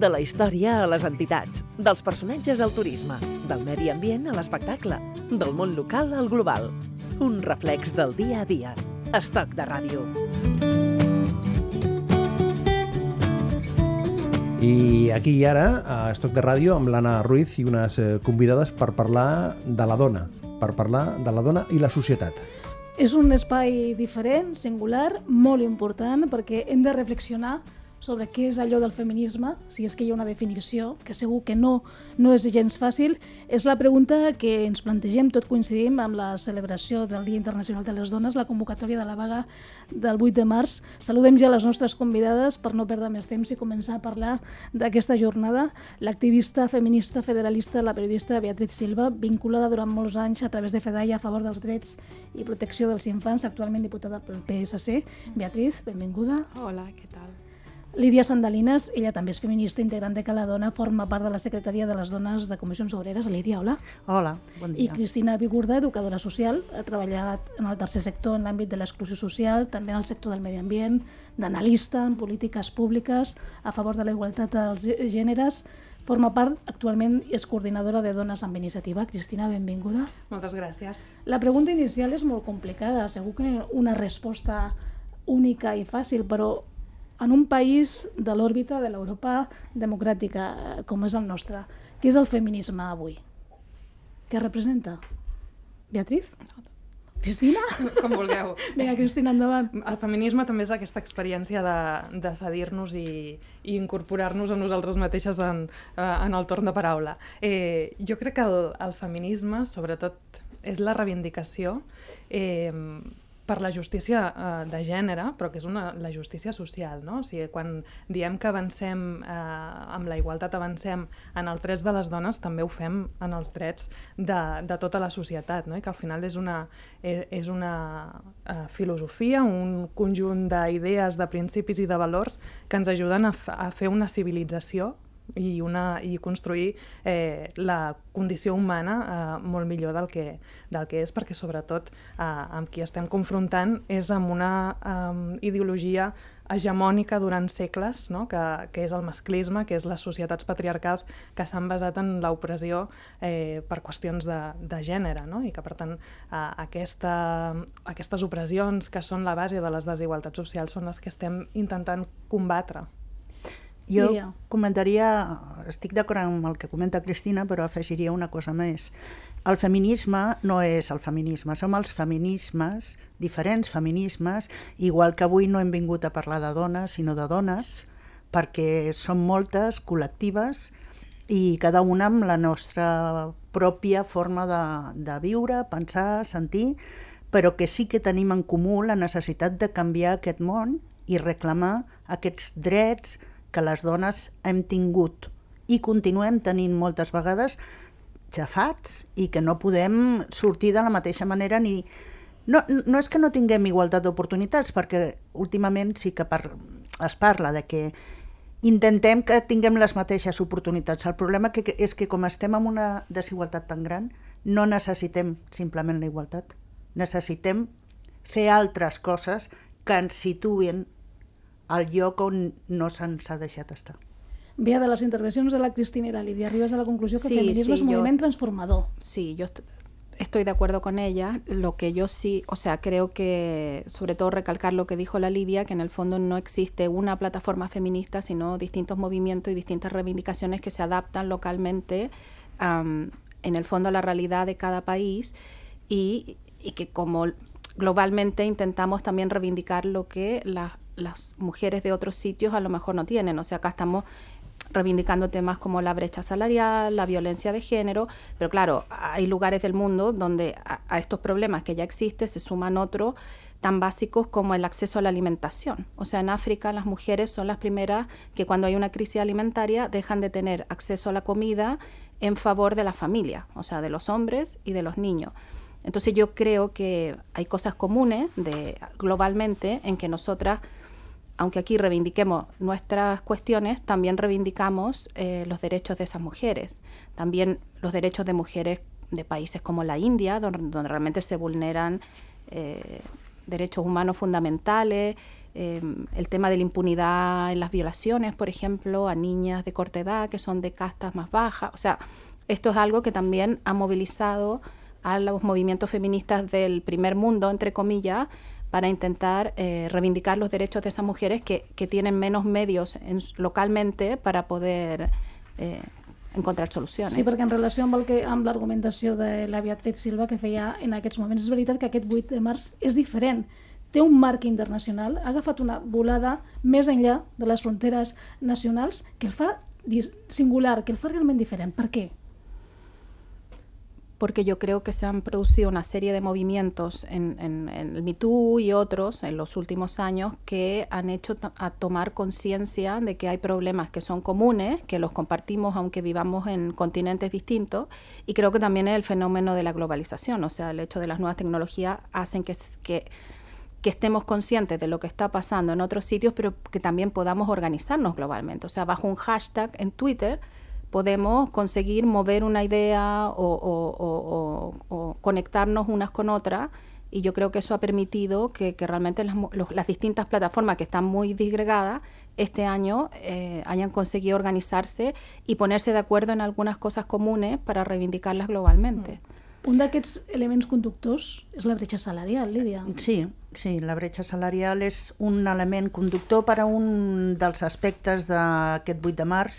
De la història a les entitats, dels personatges al turisme, del medi ambient a l'espectacle, del món local al global. Un reflex del dia a dia. Estoc de ràdio. I aquí i ara, a Estoc de Ràdio, amb l'Anna Ruiz i unes eh, convidades per parlar de la dona, per parlar de la dona i la societat. És un espai diferent, singular, molt important, perquè hem de reflexionar sobre què és allò del feminisme, si és que hi ha una definició, que segur que no, no és gens fàcil, és la pregunta que ens plantegem, tot coincidim amb la celebració del Dia Internacional de les Dones, la convocatòria de la vaga del 8 de març. Saludem ja les nostres convidades per no perdre més temps i començar a parlar d'aquesta jornada. L'activista feminista federalista, la periodista Beatriz Silva, vinculada durant molts anys a través de FEDAI a favor dels drets i protecció dels infants, actualment diputada pel PSC. Beatriz, benvinguda. Hola, què tal? Lídia Sandalines, ella també és feminista, integrant de Caladona, forma part de la Secretaria de les Dones de Comissions Obreres. Lídia, hola. Hola, bon dia. I Cristina Vigurda, educadora social, ha treballat en el tercer sector en l'àmbit de l'exclusió social, també en el sector del medi ambient, d'analista en polítiques públiques a favor de la igualtat dels gèneres. Forma part, actualment, i és coordinadora de Dones amb Iniciativa. Cristina, benvinguda. Moltes gràcies. La pregunta inicial és molt complicada, segur que una resposta única i fàcil, però en un país de l'òrbita de l'Europa democràtica eh, com és el nostre. Què és el feminisme avui? Què representa? Beatriz? Cristina? Com vulgueu. Vinga, Cristina, endavant. El feminisme també és aquesta experiència de, de cedir-nos i, i incorporar-nos a nosaltres mateixes en, eh, en el torn de paraula. Eh, jo crec que el, el feminisme, sobretot, és la reivindicació eh, per la justícia eh, de gènere, però que és una, la justícia social, no? O sigui, quan diem que avancem eh, amb la igualtat, avancem en els drets de les dones, també ho fem en els drets de, de tota la societat, no? I que al final és una, és, és una eh, filosofia, un conjunt d'idees, de principis i de valors que ens ajuden a, a fer una civilització i, una, i construir eh, la condició humana eh, molt millor del que, del que és, perquè sobretot eh, amb qui estem confrontant és amb una eh, ideologia hegemònica durant segles, no? que, que és el masclisme, que és les societats patriarcals que s'han basat en l'opressió eh, per qüestions de, de gènere, no? i que per tant eh, aquesta, aquestes opressions que són la base de les desigualtats socials són les que estem intentant combatre. Jo Diria. comentaria, estic d'acord amb el que comenta Cristina, però afegiria una cosa més. El feminisme no és el feminisme, som els feminismes, diferents feminismes, igual que avui no hem vingut a parlar de dones, sinó de dones, perquè són moltes, col·lectives, i cada una amb la nostra pròpia forma de, de viure, pensar, sentir, però que sí que tenim en comú la necessitat de canviar aquest món i reclamar aquests drets, que les dones hem tingut i continuem tenint moltes vegades xafats i que no podem sortir de la mateixa manera ni... No, no és que no tinguem igualtat d'oportunitats, perquè últimament sí que par... es parla de que intentem que tinguem les mateixes oportunitats. El problema que, és que com estem en una desigualtat tan gran, no necessitem simplement la igualtat. Necessitem fer altres coses que ens situen al lloc on no se'ns ha deixat estar. Bé, de les intervencions de la Cristina y la Lidia, arribes a la conclusió que sí, el feminismo sí, es un yo, moviment transformador. Sí, yo estoy de acuerdo con ella. Lo que yo sí, o sea, creo que, sobre todo recalcar lo que dijo la Lidia, que en el fondo no existe una plataforma feminista, sino distintos movimientos y distintas reivindicaciones que se adaptan localmente, um, en el fondo, a la realidad de cada país y, y que como globalmente intentamos también reivindicar lo que las las mujeres de otros sitios a lo mejor no tienen. O sea, acá estamos reivindicando temas como la brecha salarial, la violencia de género, pero claro, hay lugares del mundo donde a, estos problemas que ya existen se suman otros tan básicos como el acceso a la alimentación. O sea, en África las mujeres son las primeras que cuando hay una crisis alimentaria dejan de tener acceso a la comida en favor de la familia, o sea, de los hombres y de los niños. Entonces yo creo que hay cosas comunes de, globalmente en que nosotras aunque aquí reivindiquemos nuestras cuestiones, también reivindicamos eh, los derechos de esas mujeres, también los derechos de mujeres de países como la India, donde, realmente se vulneran eh, derechos humanos fundamentales, Em, el tema de la impunidad en las violaciones, por ejemplo, a niñas de corta edad que son de castas más bajas. O sea, esto es algo que también ha movilizado a los movimientos feministas del primer mundo, entre comillas, para intentar eh, reivindicar los derechos de esas mujeres que, que tienen menos medios en, localmente para poder eh, encontrar solucions. Sí, perquè en relació amb, el que, amb l'argumentació de la Beatriz Silva que feia en aquests moments, és veritat que aquest 8 de març és diferent té un marc internacional, ha agafat una volada més enllà de les fronteres nacionals que el fa singular, que el fa realment diferent. Per què? Porque yo creo que se han producido una serie de movimientos en, en, el MeToo y otros en los últimos años que han hecho a tomar conciencia de que hay problemas que son comunes, que los compartimos aunque vivamos en continentes distintos, y creo que también es el fenómeno de la globalización, o sea, el hecho de las nuevas tecnologías hacen que que estemos conscientes de lo que está pasando en otros sitios, pero que también podamos organizarnos globalmente. O sea, bajo un hashtag en Twitter podemos conseguir mover una idea o, o, conectarnos unas con otras y yo creo que eso ha permitido que, realmente las, los, distintas plataformas que están muy disgregadas este año eh, hayan conseguido organizarse y ponerse de acuerdo en algunas cosas comunes para reivindicarlas globalmente. Mm. Un d'aquests elements conductors és la bretxa salarial, Lídia. Sí, sí, la bretxa salarial és un element conductor per a un dels aspectes d'aquest 8 de març,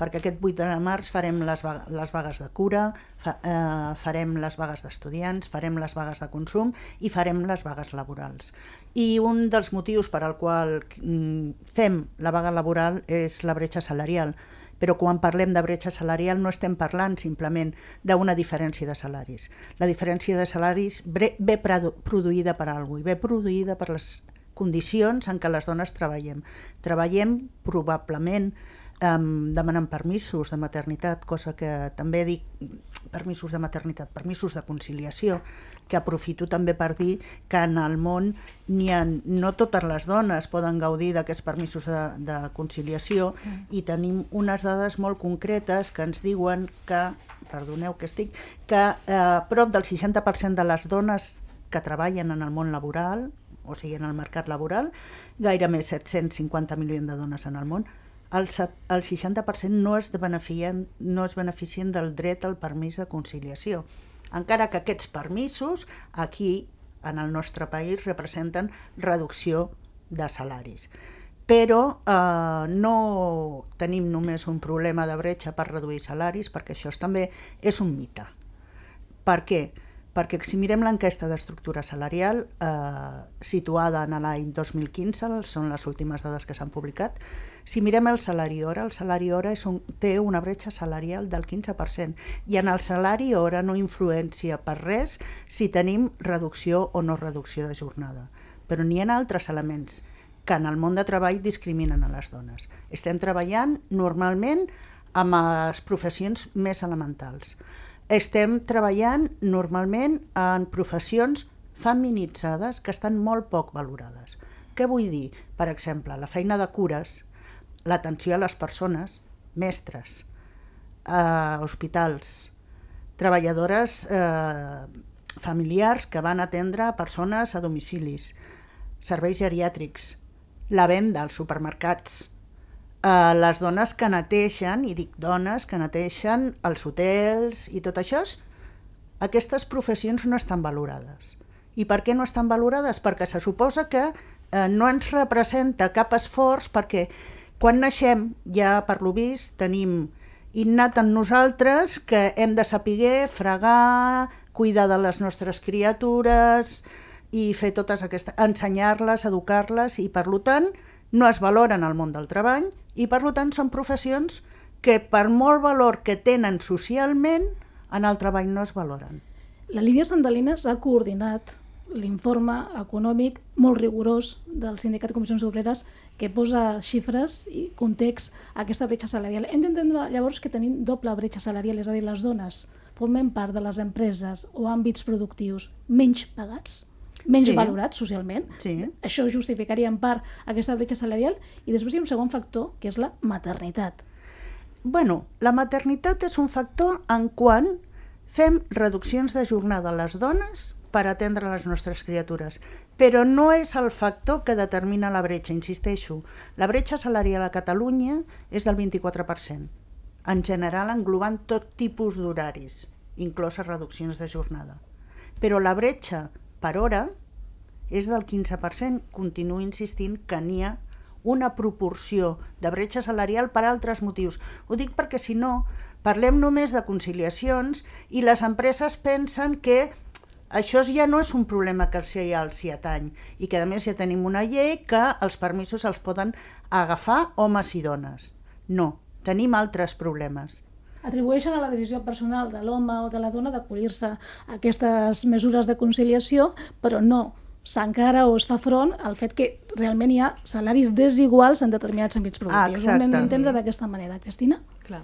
perquè aquest 8 de març farem les, les vagues de cura, fa, eh, farem les vagues d'estudiants, farem les vagues de consum i farem les vagues laborals. I un dels motius per al qual mm, fem la vaga laboral és la bretxa salarial, però quan parlem de bretxa salarial no estem parlant simplement d'una diferència de salaris. La diferència de salaris ve produïda per alguna cosa, ve produïda per les condicions en què les dones treballem. Treballem probablement um, demanant permisos de maternitat, cosa que també dic permisos de maternitat, permisos de conciliació, que aprofito també per dir que en el món ni ha, no totes les dones poden gaudir d'aquests permisos de, de conciliació mm. i tenim unes dades molt concretes que ens diuen que, perdoneu que estic, que eh, prop del 60% de les dones que treballen en el món laboral, o sigui, en el mercat laboral, gaire més 750 milions de dones en el món, el, el 60% no es, beneficien, no es beneficien del dret al permís de conciliació. Encara que aquests permisos aquí, en el nostre país, representen reducció de salaris. Però eh, no tenim només un problema de bretxa per reduir salaris, perquè això també és un mite. Per què? Perquè si mirem l'enquesta d'estructura salarial eh, situada en l'any 2015, són les últimes dades que s'han publicat, si mirem el salari hora, el salari hora és un, té una bretxa salarial del 15% i en el salari hora no influència per res si tenim reducció o no reducció de jornada. Però n'hi ha altres elements que en el món de treball discriminen a les dones. Estem treballant normalment amb les professions més elementals. Estem treballant normalment en professions feminitzades que estan molt poc valorades. Què vull dir? Per exemple, la feina de cures l'atenció a les persones, mestres, eh, hospitals, treballadores eh, familiars que van atendre persones a domicilis, serveis geriàtrics, la venda als supermercats, eh, les dones que neteixen, i dic dones que neteixen els hotels i tot això, aquestes professions no estan valorades. I per què no estan valorades? Perquè se suposa que eh, no ens representa cap esforç perquè quan naixem, ja per lo vist, tenim innat en nosaltres que hem de saber fregar, cuidar de les nostres criatures i fer totes aquestes... ensenyar-les, educar-les i per tant no es valoren al món del treball i per tant són professions que per molt valor que tenen socialment en el treball no es valoren. La Lídia Sandalina s'ha coordinat l'informe econòmic molt rigorós del Sindicat de Comissions Obreres que posa xifres i context a aquesta bretxa salarial. Hem d'entendre llavors que tenim doble bretxa salarial, és a dir, les dones formen part de les empreses o àmbits productius menys pagats, menys sí. valorats socialment. Sí. Això justificaria en part aquesta bretxa salarial i després hi ha un segon factor, que és la maternitat. Bueno, la maternitat és un factor en quan fem reduccions de jornada a les dones per atendre les nostres criatures. Però no és el factor que determina la bretxa, insisteixo. La bretxa salarial a Catalunya és del 24%, en general englobant tot tipus d'horaris, incloses reduccions de jornada. Però la bretxa per hora és del 15%, continuo insistint que n'hi ha una proporció de bretxa salarial per altres motius. Ho dic perquè si no, parlem només de conciliacions i les empreses pensen que això ja no és un problema que els hi els hi atany i que a més ja tenim una llei que els permisos els poden agafar homes i dones. No, tenim altres problemes atribueixen a la decisió personal de l'home o de la dona d'acollir-se a aquestes mesures de conciliació, però no s'encara o es fa front al fet que realment hi ha salaris desiguals en determinats àmbits productius. Ah, Ho hem d'entendre d'aquesta manera. Cristina? Clar.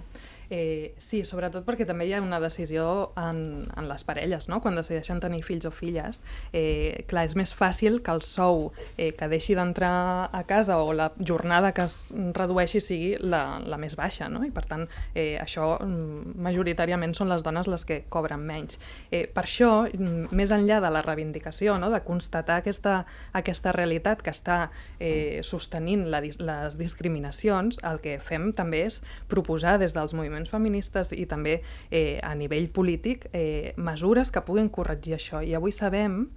Eh, sí, sobretot perquè també hi ha una decisió en, en les parelles, no? quan decideixen tenir fills o filles. Eh, clar, és més fàcil que el sou eh, que deixi d'entrar a casa o la jornada que es redueixi sigui la, la més baixa, no? i per tant eh, això mm, majoritàriament són les dones les que cobren menys. Eh, per això, mm, més enllà de la reivindicació, no? de constatar aquesta, aquesta realitat que està eh, sostenint la, les discriminacions, el que fem també és proposar des dels moviments moviments feministes i també eh, a nivell polític eh, mesures que puguin corregir això. I avui sabem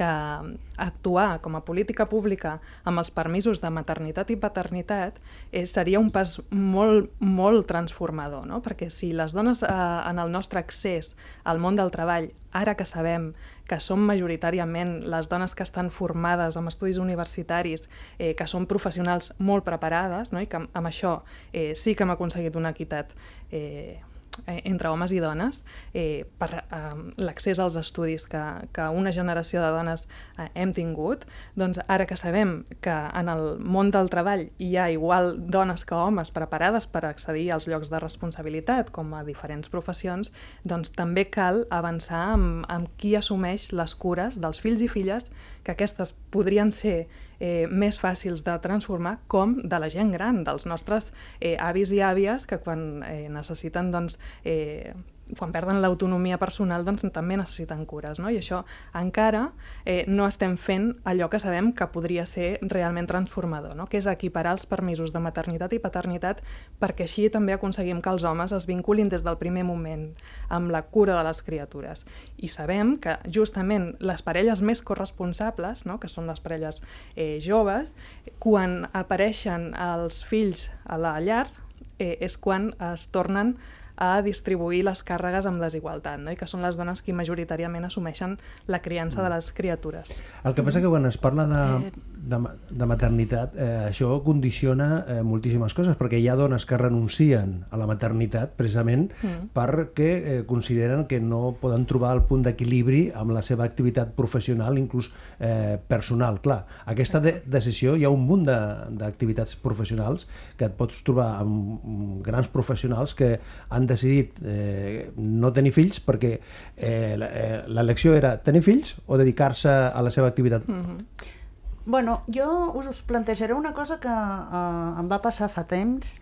que actuar com a política pública amb els permisos de maternitat i paternitat eh, seria un pas molt, molt transformador, no? perquè si les dones eh, en el nostre accés al món del treball, ara que sabem que són majoritàriament les dones que estan formades amb estudis universitaris, eh, que són professionals molt preparades, no? i que amb això eh, sí que hem aconseguit una equitat eh, eh, entre homes i dones eh, per eh, l'accés als estudis que, que una generació de dones eh, hem tingut, doncs ara que sabem que en el món del treball hi ha igual dones que homes preparades per accedir als llocs de responsabilitat com a diferents professions, doncs també cal avançar amb, amb qui assumeix les cures dels fills i filles que aquestes podrien ser eh, més fàcils de transformar com de la gent gran, dels nostres eh, avis i àvies que quan eh, necessiten doncs, eh, quan perden l'autonomia personal doncs també necessiten cures, no? I això encara eh, no estem fent allò que sabem que podria ser realment transformador, no? que és equiparar els permisos de maternitat i paternitat perquè així també aconseguim que els homes es vinculin des del primer moment amb la cura de les criatures. I sabem que justament les parelles més corresponsables, no? que són les parelles eh, joves, quan apareixen els fills a la llar eh, és quan es tornen a distribuir les càrregues amb desigualtat, no? i que són les dones qui majoritàriament assumeixen la criança de les criatures. El que passa que quan es parla de, eh, de, de maternitat, eh, això condiciona eh, moltíssimes coses, perquè hi ha dones que renuncien a la maternitat precisament mm. perquè eh, consideren que no poden trobar el punt d'equilibri amb la seva activitat professional, inclús eh, personal. Clar, aquesta de decisió, hi ha un munt d'activitats professionals que et pots trobar amb grans professionals que han decidit eh, no tenir fills perquè eh, eh l'elecció era tenir fills o dedicar-se a la seva activitat. Mm -hmm. Bueno, jo us plantejaré una cosa que eh, em va passar fa temps.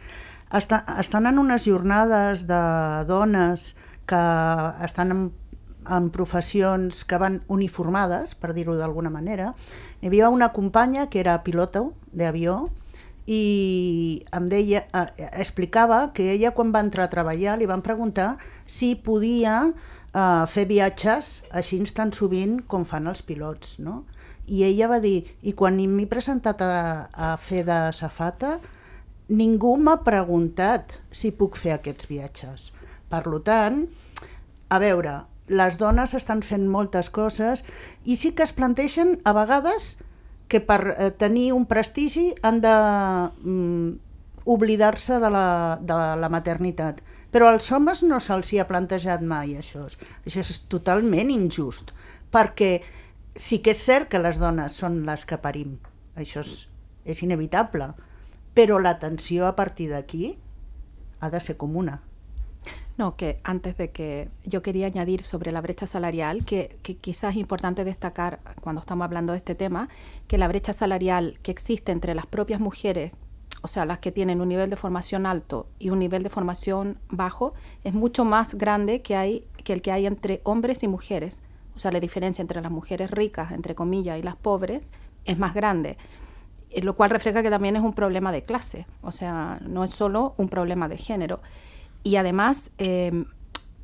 Està, estan en unes jornades de dones que estan en, en professions que van uniformades, per dir-ho d'alguna manera. Hi havia una companya que era pilota d'avió i em deia, eh, explicava que ella quan va entrar a treballar li van preguntar si podia eh, fer viatges així tan sovint com fan els pilots, no? I ella va dir, i quan m'he presentat a, a fer de safata, ningú m'ha preguntat si puc fer aquests viatges. Per tant, a veure, les dones estan fent moltes coses i sí que es planteixen a vegades que per eh, tenir un prestigi han de mm, oblidar-se de, la, de la maternitat. Però als homes no se'ls ha plantejat mai això. Això és totalment injust, perquè sí que és cert que les dones són les que parim, això és, inevitable, però l'atenció a partir d'aquí ha de ser comuna. No, que antes de que yo quería añadir sobre la brecha salarial, que, quizás es importante destacar cuando estamos hablando de este tema, que la brecha salarial que existe entre las propias mujeres, o sea, las que tienen un nivel de formación alto y un nivel de formación bajo, es mucho más grande que, hay, que el que hay entre hombres y mujeres. O sea, la diferencia entre las mujeres ricas, entre comillas, y las pobres es más grande, eh, lo cual refleja que también es un problema de clase, o sea, no es solo un problema de género. Y además, eh,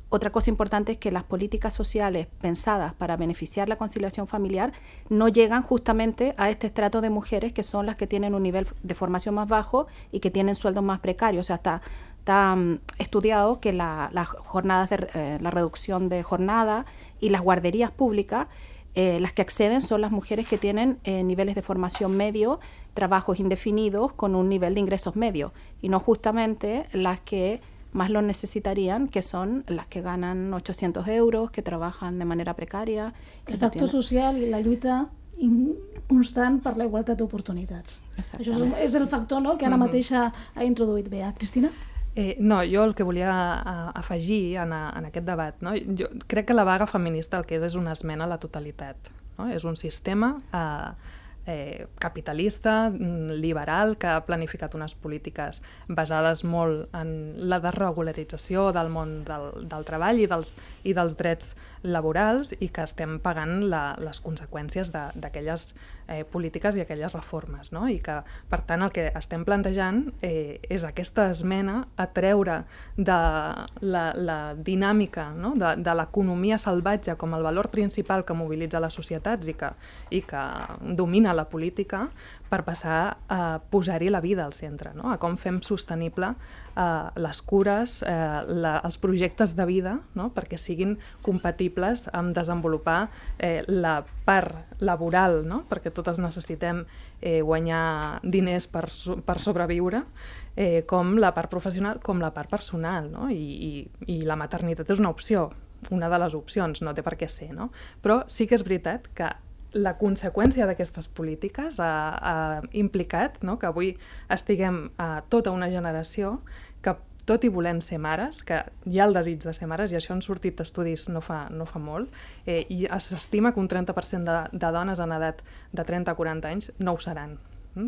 otra cosa importante es que las políticas sociales pensadas para beneficiar la conciliación familiar no llegan justamente a este estrato de mujeres que son las que tienen un nivel de formación más bajo y que tienen sueldos más precarios. O sea, está, está mm, estudiado que las jornadas de eh, la reducción de jornada y las guarderías públicas eh, las que acceden son las mujeres que tienen eh, niveles de formación medio, trabajos indefinidos con un nivel de ingresos medio, y no justamente las que más lo necesitarían, que son las que ganan 800 euros, que trabajan de manera precaria. El factor no social i la lluita constant per la igualtat d'oportunitats. Això és, és el factor no, que ara mateix ha, ha introduït Bea. Cristina? Eh, no, jo el que volia a, afegir en, a, en aquest debat, no? jo crec que la vaga feminista el que és és una esmena a la totalitat. No? És un sistema eh, eh, capitalista, mm, liberal, que ha planificat unes polítiques basades molt en la desregularització del món del, del treball i dels, i dels drets laborals i que estem pagant la, les conseqüències d'aquelles eh, polítiques i aquelles reformes. No? I que, per tant, el que estem plantejant eh, és aquesta esmena a treure de la, la dinàmica no? de, de l'economia salvatge com el valor principal que mobilitza les societats i que, i que domina la política per passar a posar-hi la vida al centre, no? a com fem sostenible eh, les cures, eh, la, els projectes de vida, no? perquè siguin compatibles amb desenvolupar eh, la part laboral, no? perquè totes necessitem eh, guanyar diners per, per sobreviure, eh, com la part professional, com la part personal, no? I, i, i la maternitat és una opció, una de les opcions, no té per què ser, no? Però sí que és veritat que la conseqüència d'aquestes polítiques ha, ha implicat no, que avui estiguem a tota una generació que tot i volent ser mares, que hi ha el desig de ser mares, i això han sortit estudis no fa, no fa molt, eh, i s'estima que un 30% de, de dones en edat de 30 a 40 anys no ho seran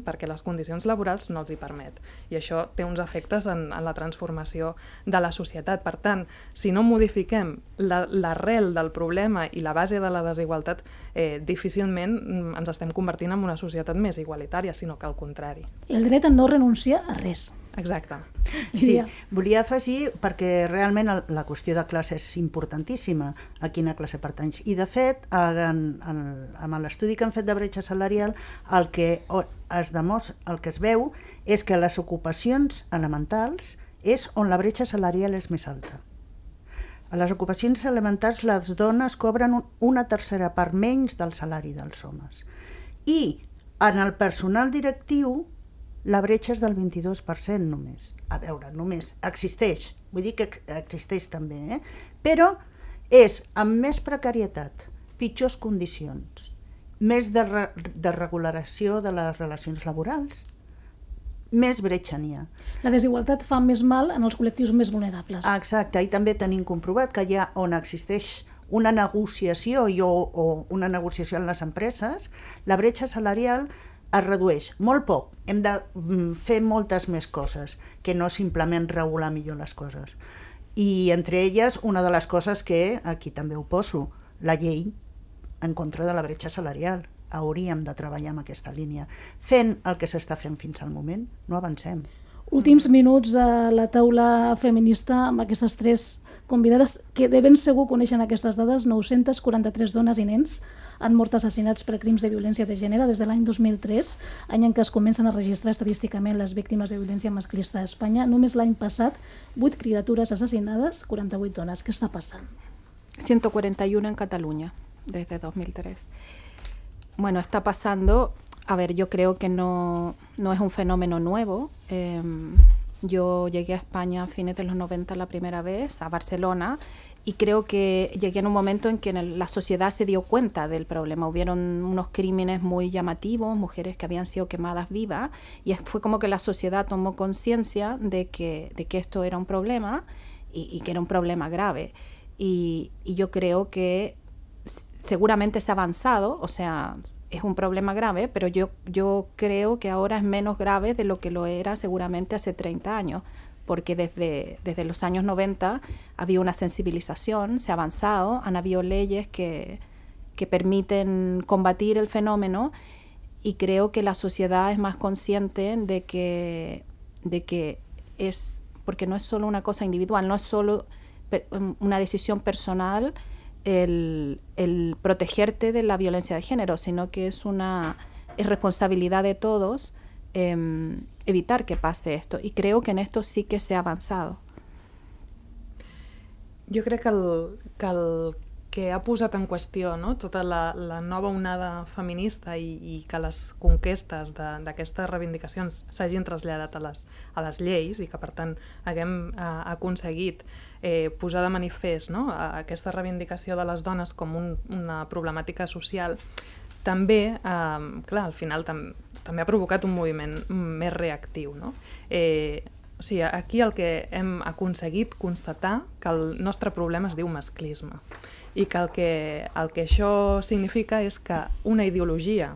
perquè les condicions laborals no els hi permet. I això té uns efectes en, en la transformació de la societat. Per tant, si no modifiquem l'arrel la, del problema i la base de la desigualtat, eh, difícilment mm, ens estem convertint en una societat més igualitària, sinó que al contrari. El dret a no renunciar a res. Exacte. Sí, volia afegir, perquè realment la qüestió de classe és importantíssima, a quina classe pertanys. I, de fet, en, en, amb l'estudi que han fet de bretxa salarial, el que es demostra, el que es veu és que les ocupacions elementals és on la bretxa salarial és més alta. A les ocupacions elementals les dones cobren una tercera part menys del salari dels homes. I en el personal directiu la bretxa és del 22% només. A veure, només existeix, vull dir que existeix també, eh? però és amb més precarietat, pitjors condicions, més de, re de regulació de les relacions laborals, més bretxa n'hi ha. La desigualtat fa més mal en els col·lectius més vulnerables. Exacte, i també tenim comprovat que hi ha on existeix una negociació i o, o una negociació en les empreses, la bretxa salarial es redueix molt poc. Hem de mm, fer moltes més coses que no simplement regular millor les coses. I entre elles, una de les coses que aquí també ho poso, la llei en contra de la bretxa salarial. Hauríem de treballar en aquesta línia. Fent el que s'està fent fins al moment, no avancem. Últims minuts de la taula feminista amb aquestes tres convidades que de ben segur coneixen aquestes dades, 943 dones i nens han mort assassinats per crims de violència de gènere des de l'any 2003, any en què es comencen a registrar estadísticament les víctimes de violència masclista a Espanya. Només l'any passat, 8 criatures assassinades, 48 dones. Què està passant? 141 en Cataluña desde 2003. Bueno, está pasando, a ver, yo creo que no, no es un fenómeno nuevo. Eh, yo llegué a España a fines de los 90 la primera vez, a Barcelona, y creo que llegué en un momento en que la sociedad se dio cuenta del problema. Hubieron unos crímenes muy llamativos, mujeres que habían sido quemadas vivas, y fue como que la sociedad tomó conciencia de que, de que esto era un problema y, que era un problema grave. Y, y, yo creo que seguramente se ha avanzado, o sea, es un problema grave, pero yo, yo creo que ahora es menos grave de lo que lo era seguramente hace 30 años porque desde, desde los años 90 había una sensibilización, se ha avanzado, han habido leyes que, que permiten combatir el fenómeno y creo que la sociedad es más consciente de que, de que es, porque no es solo una cosa individual, no es solo una decisión personal el, el protegerte de la violencia de género, sino que es una es responsabilidad de todos eh, evitar que pase esto. Y creo que en esto sí que se ha avançado. Jo crec que el, que el que ha posat en qüestió no? tota la, la nova onada feminista i, i que les conquestes d'aquestes reivindicacions s'hagin traslladat a les, a les lleis i que per tant haguem eh, aconseguit eh, posar de manifest no? aquesta reivindicació de les dones com un, una problemàtica social també, eh, clar, al final tam també ha provocat un moviment més reactiu. No? Eh, o sigui, aquí el que hem aconseguit constatar que el nostre problema es diu masclisme i que el que, el que això significa és que una ideologia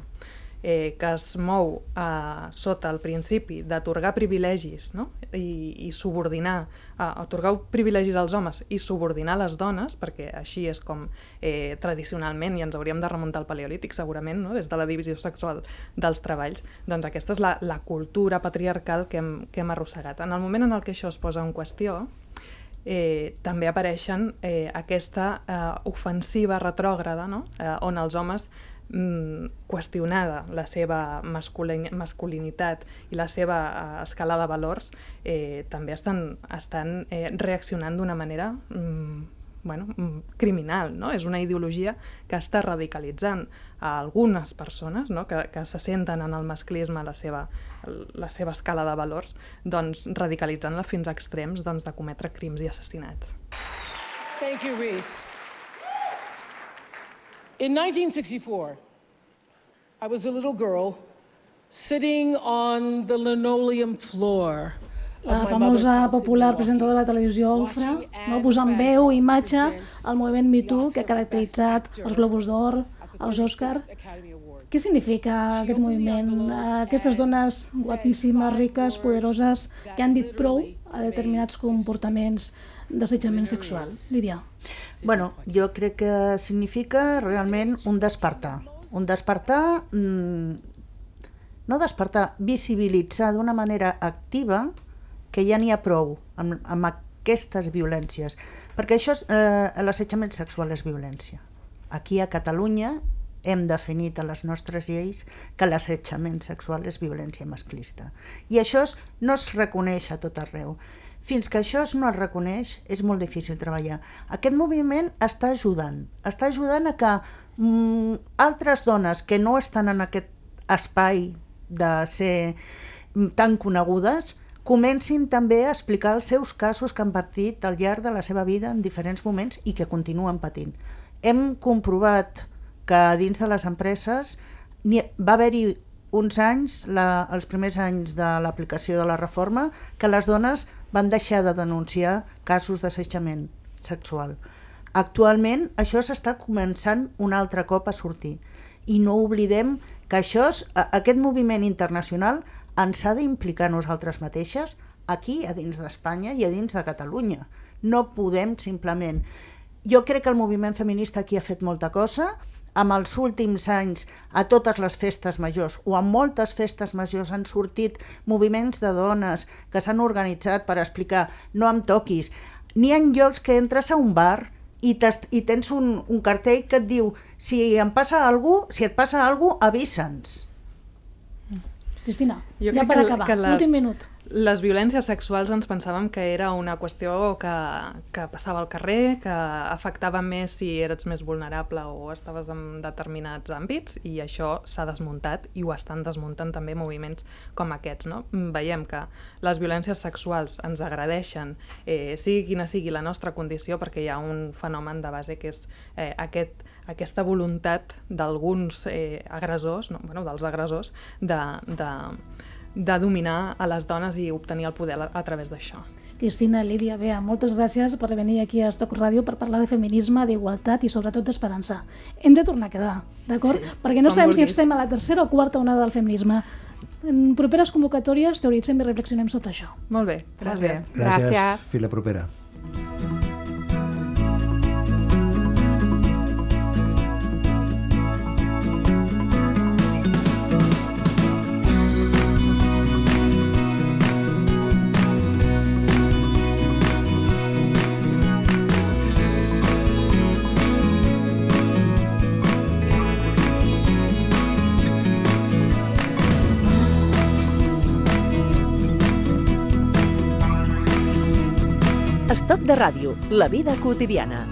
eh, que es mou eh, sota el principi d'atorgar privilegis no? I, i subordinar, eh, atorgar privilegis als homes i subordinar les dones, perquè així és com eh, tradicionalment, i ens hauríem de remuntar al paleolític segurament, no? des de la divisió sexual dels treballs, doncs aquesta és la, la cultura patriarcal que hem, que hem arrossegat. En el moment en el que això es posa en qüestió, eh, també apareixen eh, aquesta eh, ofensiva retrògrada no? eh, on els homes qüestionada la seva masculin masculinitat i la seva uh, escala de valors, eh, també estan, estan eh, reaccionant d'una manera mm, bueno, mm, criminal, no? És una ideologia que està radicalitzant a algunes persones no? que, que se senten en el masclisme la seva, la seva escala de valors, doncs radicalitzant-la fins a extrems doncs, de cometre crims i assassinats. Thank you, Reese. In 1964, I was a little girl sitting on the linoleum floor la famosa popular presentadora de televisió Ofra posar en veu i imatge al moviment Me Too que ha caracteritzat els Globus d'Or, els Òscar. Què significa aquest moviment? Aquestes dones guapíssimes, riques, poderoses, que han dit prou a determinats comportaments d'assetjament sexual. Lídia. Bueno, jo crec que significa realment un despertar. Un despertar, mmm, no despertar, visibilitzar d'una manera activa que ja n'hi ha prou amb, amb aquestes violències. Perquè això, eh, l'assetjament sexual és violència. Aquí a Catalunya hem definit a les nostres lleis que l'assetjament sexual és violència masclista. I això no es reconeix a tot arreu. Fins que això no es reconeix, és molt difícil treballar. Aquest moviment està ajudant, està ajudant a que mm, altres dones que no estan en aquest espai de ser mm, tan conegudes comencin també a explicar els seus casos que han patit al llarg de la seva vida en diferents moments i que continuen patint. Hem comprovat que dins de les empreses va haver-hi uns anys, la, els primers anys de l'aplicació de la reforma, que les dones van deixar de denunciar casos d'assetjament sexual. Actualment això s'està començant un altre cop a sortir i no oblidem que això és, aquest moviment internacional ens ha d'implicar nosaltres mateixes aquí, a dins d'Espanya i a dins de Catalunya. No podem simplement... Jo crec que el moviment feminista aquí ha fet molta cosa, amb els últims anys a totes les festes majors o a moltes festes majors han sortit moviments de dones que s'han organitzat per explicar no em toquis. N'hi ha llocs que entres a un bar i, i tens un, un cartell que et diu si em passa cosa, si et passa alguna cosa, avisa'ns. Cristina, jo ja per acabar, l'últim minut les violències sexuals ens pensàvem que era una qüestió que, que passava al carrer, que afectava més si eres més vulnerable o estaves en determinats àmbits i això s'ha desmuntat i ho estan desmuntant també moviments com aquests. No? Veiem que les violències sexuals ens agradeixen, eh, sigui quina sigui la nostra condició, perquè hi ha un fenomen de base que és eh, aquest aquesta voluntat d'alguns eh, agressors, no? bueno, dels agressors, de, de, de dominar a les dones i obtenir el poder a, a través d'això. Cristina, Lídia, Bea, moltes gràcies per venir aquí a Estoc Ràdio per parlar de feminisme, d'igualtat i sobretot d'esperança. Hem de tornar a quedar, d'acord? Sí, Perquè no sabem vulguis. si estem a la tercera o quarta onada del feminisme. En properes convocatòries teoritzem i reflexionem sobre això. Molt bé, gràcies. Bé. Gràcies. gràcies. Fins la propera. Estoc de ràdio, la vida quotidiana.